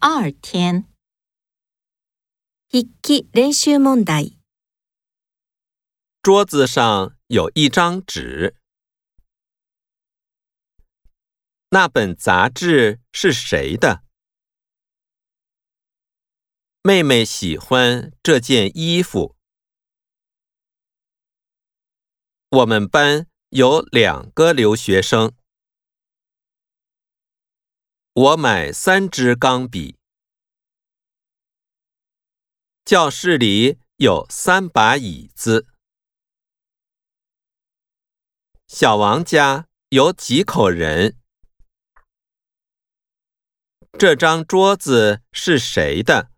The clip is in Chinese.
二天，筆記練習問題。桌子上有一张纸，那本杂志是谁的？妹妹喜欢这件衣服。我们班有两个留学生。我买三支钢笔。教室里有三把椅子。小王家有几口人？这张桌子是谁的？